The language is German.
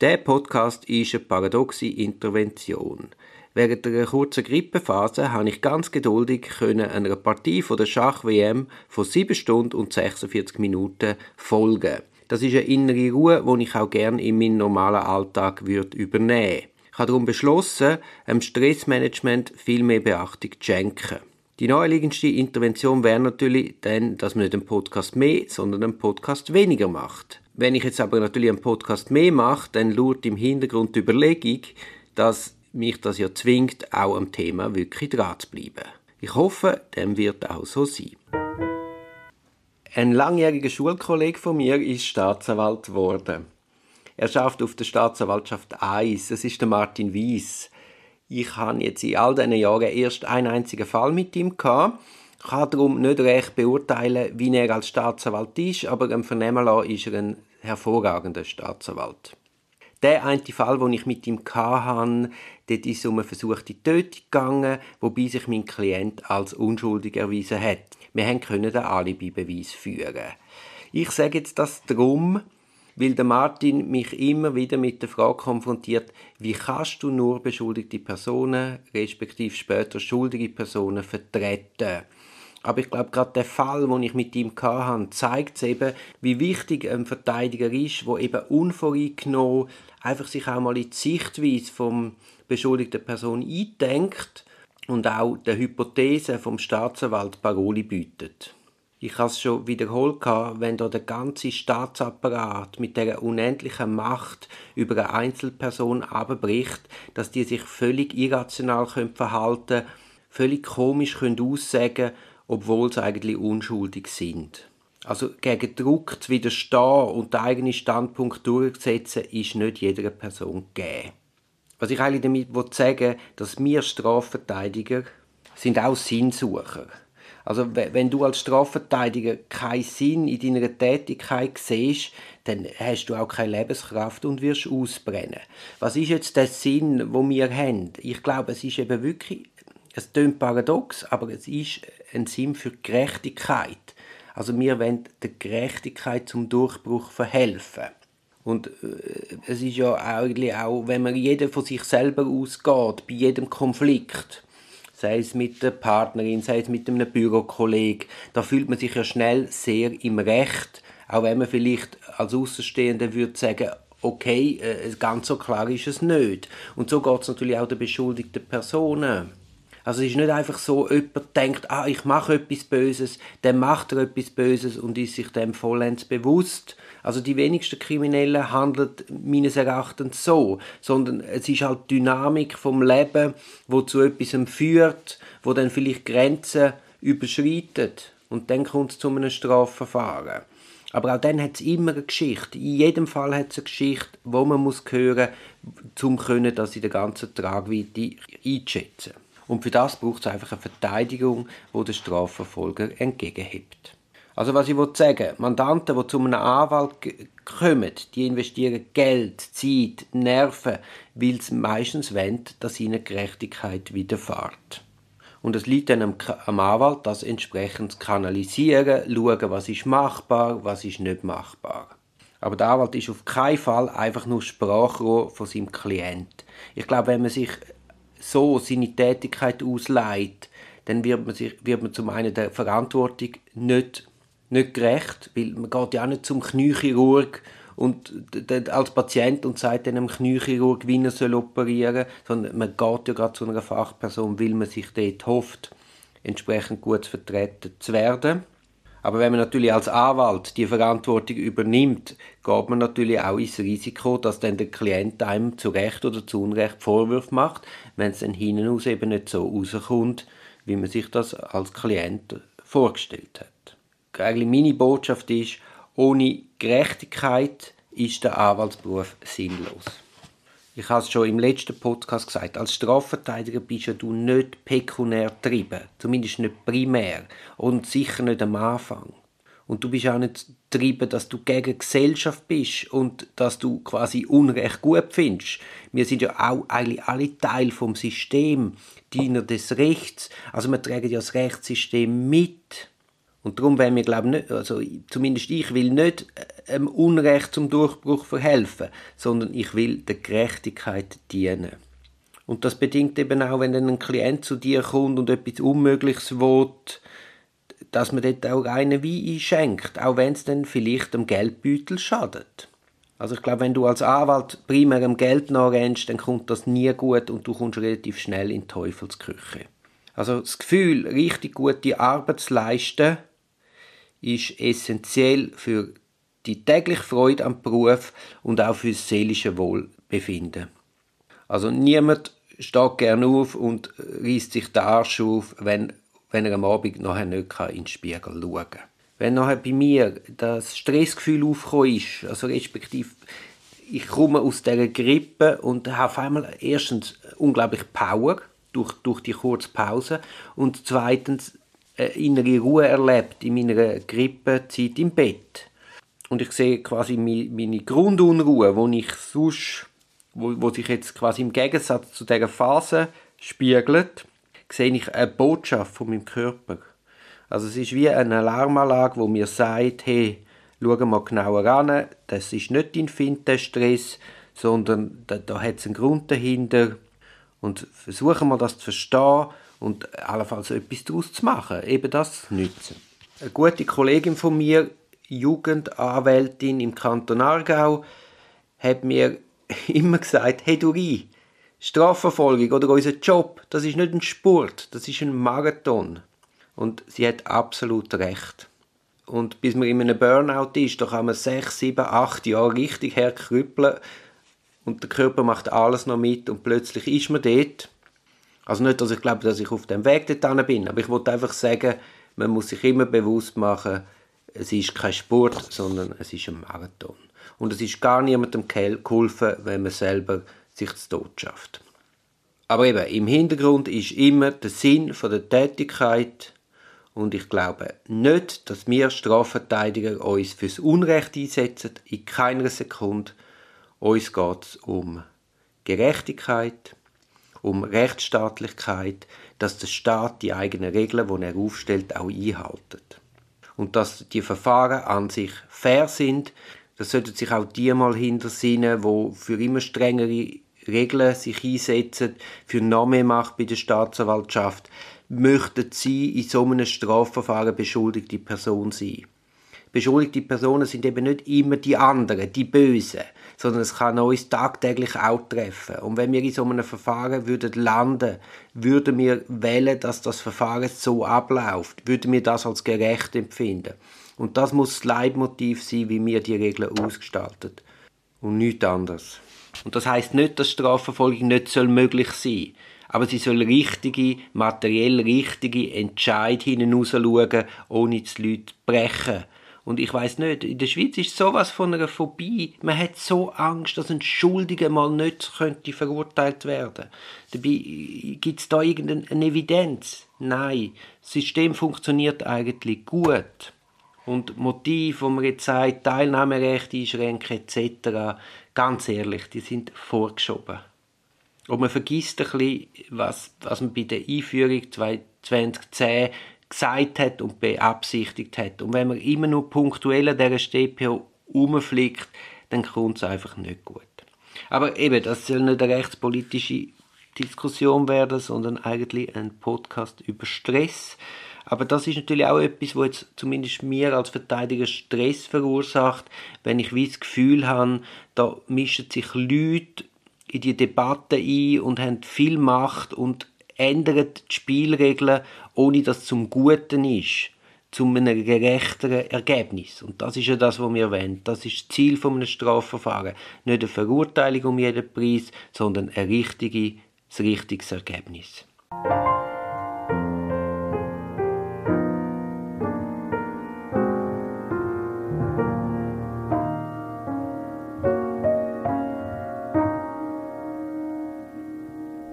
Der Podcast ist eine paradoxe Intervention. Während einer kurzen Grippephase habe ich ganz geduldig einer Partie von der Schach-WM von 7 Stunden und 46 Minuten folgen. Das ist eine innere Ruhe, die ich auch gerne in meinen normalen Alltag würde übernehmen Ich habe darum beschlossen, dem Stressmanagement viel mehr Beachtung zu schenken. Die naheliegendste Intervention wäre natürlich dann, dass man nicht einen Podcast mehr, sondern einen Podcast weniger macht. Wenn ich jetzt aber natürlich einen Podcast mehr mache, dann lauert im Hintergrund die Überlegung, dass mich das ja zwingt, auch am Thema wirklich dran zu bleiben. Ich hoffe, dem wird auch so sein. Ein langjähriger Schulkollege von mir ist Staatsanwalt geworden. Er schafft auf der Staatsanwaltschaft 1. Das ist der Martin Wies. Ich habe jetzt in all diesen Jahren erst einen einzigen Fall mit ihm gehabt. Kann darum nicht recht beurteilen, wie er als Staatsanwalt ist, aber im Vernehmen ist er ein hervorragender Staatsanwalt. Der eine Fall, den ich mit ihm hatte, dort ist es um eine versuchte Tötung gegangen, wobei sich mein Klient als unschuldig erwiesen hat. Wir können den Alibi-Beweis führen. Ich sage jetzt das darum, weil der Martin mich immer wieder mit der Frage konfrontiert, wie kannst du nur beschuldigte Personen, respektive später schuldige Personen vertreten? Aber ich glaube, gerade der Fall, den ich mit ihm hatte, zeigt eben, wie wichtig ein Verteidiger ist, der eben unvoreingenommen einfach sich auch mal in die Sichtweise vom beschuldigten Person eindenkt und auch der Hypothese vom Staatsanwalt Paroli bietet. Ich habe es schon wiederholt, wenn da der ganze Staatsapparat mit der unendlichen Macht über eine Einzelperson abbricht, dass die sich völlig irrational verhalten können, völlig komisch können aussagen obwohl sie eigentlich unschuldig sind. Also gegen Druck zu widerstehen und den eigenen Standpunkt durchzusetzen, ist nicht jeder Person gegeben. Was ich eigentlich damit sagen will, dass wir Strafverteidiger sind auch Sinnsucher. Also wenn du als Strafverteidiger keinen Sinn in deiner Tätigkeit siehst, dann hast du auch keine Lebenskraft und wirst ausbrennen. Was ist jetzt der Sinn, wo wir haben? Ich glaube, es ist eben wirklich, es klingt paradox, aber es ist ein Sinn für Gerechtigkeit. Also wir wollen der Gerechtigkeit zum Durchbruch verhelfen. Und äh, es ist ja eigentlich auch, wenn man jeder von sich selber ausgeht, bei jedem Konflikt, sei es mit der Partnerin, sei es mit einem Bürokollegen, da fühlt man sich ja schnell sehr im Recht, auch wenn man vielleicht als Außenstehender würde sagen, okay, äh, ganz so klar ist es nicht. Und so geht es natürlich auch der beschuldigten Personen. Also es ist nicht einfach so, jemand denkt, ah, ich mache etwas Böses, dann macht er etwas Böses und ist sich dem vollends bewusst. Also die wenigsten Kriminellen handeln meines Erachtens so, sondern es ist halt die Dynamik vom Leben, wo zu etwas führt, wo dann vielleicht Grenzen überschreitet und dann kommt es zu einem Strafverfahren. Aber auch dann hat es immer eine Geschichte. In jedem Fall hat es eine Geschichte, wo man muss hören um das in der ganzen Tragweite einzuschätzen. Und für das braucht es einfach eine Verteidigung, die der Strafverfolger entgegenhebt. Also was ich sagen Mandanten, die zu einem Anwalt kommen, die investieren Geld, Zeit, Nerven, weil sie meistens wollen, dass ihnen Gerechtigkeit widerfährt. Und es liegt dann am, am Anwalt, das entsprechend zu kanalisieren, schauen, was ist machbar, was ist nicht machbar. Aber der Anwalt ist auf keinen Fall einfach nur Sprachrohr von seinem Klient. Ich glaube, wenn man sich so seine Tätigkeit ausleiht, dann wird man, sich, wird man zum einen der Verantwortung nicht, nicht gerecht, weil man geht ja auch nicht zum Kniechirurg und als Patient und sagt einem Kniechirurg, wie er soll operieren sondern man geht ja gerade zu einer Fachperson, weil man sich dort hofft, entsprechend gut vertreten zu werden. Aber wenn man natürlich als Anwalt die Verantwortung übernimmt, geht man natürlich auch ins Risiko, dass dann der Klient einem zu Recht oder zu Unrecht Vorwürfe macht, wenn es dann hinten aus eben nicht so rauskommt, wie man sich das als Klient vorgestellt hat. Eigentlich meine Botschaft ist, ohne Gerechtigkeit ist der Anwaltsberuf sinnlos. Ich habe es schon im letzten Podcast gesagt, als Strafverteidiger bist ja du nicht pekunär getrieben, zumindest nicht primär und sicher nicht am Anfang. Und du bist auch nicht getrieben, dass du gegen Gesellschaft bist und dass du quasi Unrecht gut findest. Wir sind ja auch eigentlich alle Teil vom System, Diener des Rechts. Also wir tragen ja das Rechtssystem mit. Und darum wollen wir, glaube nicht, also zumindest ich will nicht einem Unrecht zum Durchbruch verhelfen, sondern ich will der Gerechtigkeit dienen. Und das bedingt eben auch, wenn dann ein Klient zu dir kommt und etwas Unmögliches will, dass man dort auch einen Wein einschenkt, auch wenn es dann vielleicht dem Geldbeutel schadet. Also ich glaube, wenn du als Anwalt primär am Geld nachrennst, dann kommt das nie gut und du kommst relativ schnell in die Teufelsküche. Also das Gefühl, richtig gute Arbeit zu leisten, ist essentiell für die tägliche Freude am Beruf und auch für das seelische Wohlbefinden. Also niemand steht gerne auf und reißt sich den Arsch auf, wenn, wenn er am Abend nachher nicht in den Spiegel schauen kann wenn nachher bei mir das Stressgefühl aufgekommen ist, also respektive ich komme aus dieser Grippe und habe auf einmal erstens unglaublich Power durch, durch die kurze Pause und zweitens eine innere Ruhe erlebt in meiner Grippezeit im Bett. Und ich sehe quasi meine Grundunruhe, wo ich sonst, wo, wo sich jetzt quasi im Gegensatz zu dieser Phase spiegelt, sehe ich eine Botschaft von meinem Körper. Also es ist wie eine Alarmanlage, wo mir sagt, hey, schau mal genauer an, das ist nicht dein Fintech-Stress, sondern da, da hat es einen Grund dahinter und versuchen wir das zu verstehen und allenfalls etwas daraus zu machen, eben das zu nutzen. Eine gute Kollegin von mir, Jugendanwältin im Kanton Aargau, hat mir immer gesagt, hey Duri, Strafverfolgung oder unser Job, das ist nicht ein Sport, das ist ein Marathon. Und sie hat absolut recht. Und bis man in einem Burnout ist, da kann man sechs, sieben, acht Jahre richtig herkrüppeln und der Körper macht alles noch mit und plötzlich ist man dort. Also nicht, dass ich glaube, dass ich auf dem Weg dorthin bin, aber ich wollte einfach sagen, man muss sich immer bewusst machen, es ist kein Sport, sondern es ist ein Marathon. Und es ist gar niemandem geholfen, wenn man selber sich zu Tod schafft. Aber eben, im Hintergrund ist immer der Sinn der Tätigkeit und ich glaube nicht, dass wir Strafverteidiger uns fürs Unrecht einsetzen, in keiner Sekunde. Uns geht es um Gerechtigkeit, um Rechtsstaatlichkeit, dass der Staat die eigenen Regeln, die er aufstellt, auch einhaltet. Und dass die Verfahren an sich fair sind, das sollten sich auch die mal hintersinnen, wo für immer strengere Regeln sich einsetzen, für noch mehr Macht bei der Staatsanwaltschaft, möchten sie in so einem Strafverfahren beschuldigte Person sein. Beschuldigte Personen sind eben nicht immer die anderen, die Bösen, sondern es kann uns tagtäglich auch treffen. Und wenn wir in so einem Verfahren würden landen, würden wir wählen, dass das Verfahren so abläuft, würden wir das als gerecht empfinden. Und das muss das Leitmotiv sein, wie wir die Regeln ausgestalten. Und nichts anderes. Und das heißt nicht, dass Strafverfolgung nicht möglich sein soll aber sie soll richtige, materiell richtige Entscheid hinausschauen, ohne die Leute brechen. Und ich weiß nicht, in der Schweiz ist sowas von einer Phobie. Man hat so Angst, dass ein Schuldiger mal nicht könnte verurteilt werden. Dabei gibt es da irgendeine Evidenz. Nein, das System funktioniert eigentlich gut. Und Motiv, wo man jetzt sagt, Teilnahmerecht einschränken etc., ganz ehrlich, die sind vorgeschoben. Und man vergisst ein bisschen, was, was man bei der Einführung 2010 gesagt hat und beabsichtigt hat. Und wenn man immer nur punktuell an dieser StPO rumfliegt, dann kommt es einfach nicht gut. Aber eben, das soll nicht eine rechtspolitische Diskussion werden, sondern eigentlich ein Podcast über Stress. Aber das ist natürlich auch etwas, wo jetzt zumindest mir als Verteidiger Stress verursacht, wenn ich wie das Gefühl habe, da mischen sich Leute in die Debatte ein und haben viel Macht und ändern die Spielregeln, ohne dass es zum Guten ist, zu einem gerechteren Ergebnis. Und das ist ja das, was wir wollen. Das ist das Ziel eines Strafverfahrens. Nicht eine Verurteilung um jeden Preis, sondern ein richtiges, richtiges Ergebnis.